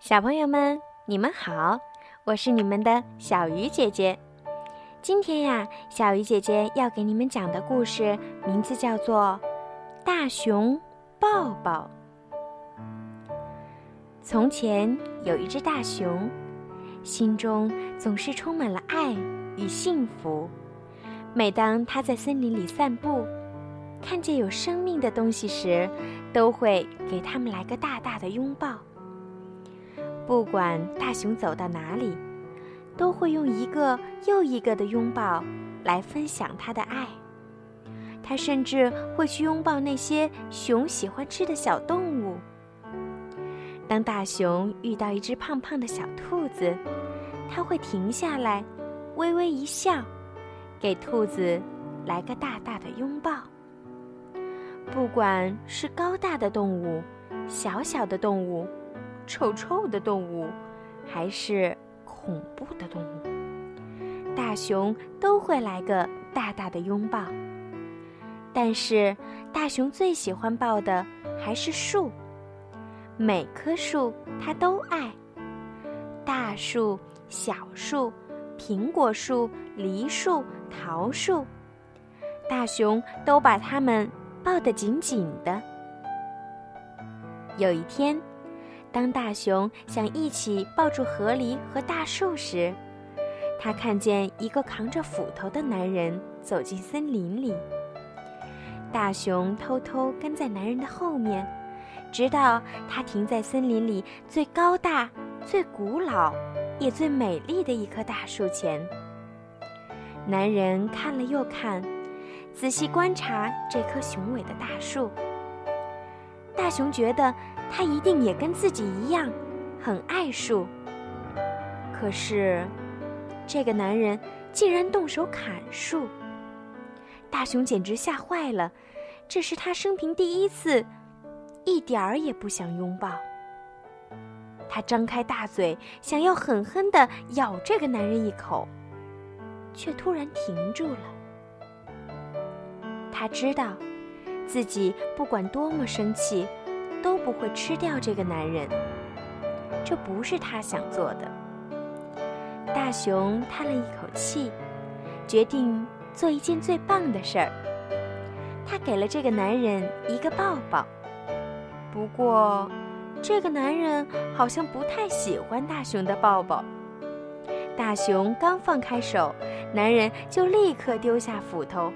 小朋友们，你们好，我是你们的小鱼姐姐。今天呀，小鱼姐姐要给你们讲的故事名字叫做《大熊抱抱》。从前有一只大熊，心中总是充满了爱与幸福。每当它在森林里散步，看见有生命的东西时，都会给它们来个大大的拥抱。不管大熊走到哪里，都会用一个又一个的拥抱来分享他的爱。他甚至会去拥抱那些熊喜欢吃的小动物。当大熊遇到一只胖胖的小兔子，他会停下来，微微一笑，给兔子来个大大的拥抱。不管是高大的动物，小小的动物。臭臭的动物，还是恐怖的动物，大熊都会来个大大的拥抱。但是，大熊最喜欢抱的还是树。每棵树它都爱，大树、小树、苹果树、梨树、桃树，大熊都把它们抱得紧紧的。有一天。当大熊想一起抱住河狸和大树时，他看见一个扛着斧头的男人走进森林里。大熊偷偷跟在男人的后面，直到他停在森林里最高大、最古老、也最美丽的一棵大树前。男人看了又看，仔细观察这棵雄伟的大树。大熊觉得。他一定也跟自己一样，很爱树。可是，这个男人竟然动手砍树。大熊简直吓坏了，这是他生平第一次，一点儿也不想拥抱。他张开大嘴，想要狠狠地咬这个男人一口，却突然停住了。他知道，自己不管多么生气。都不会吃掉这个男人，这不是他想做的。大熊叹了一口气，决定做一件最棒的事儿。他给了这个男人一个抱抱。不过，这个男人好像不太喜欢大熊的抱抱。大熊刚放开手，男人就立刻丢下斧头，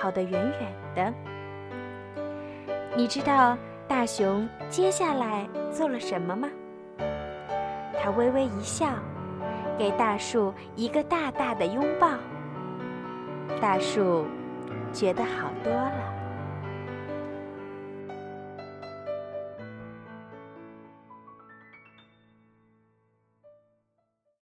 跑得远远的。你知道？大熊接下来做了什么吗？他微微一笑，给大树一个大大的拥抱。大树觉得好多了。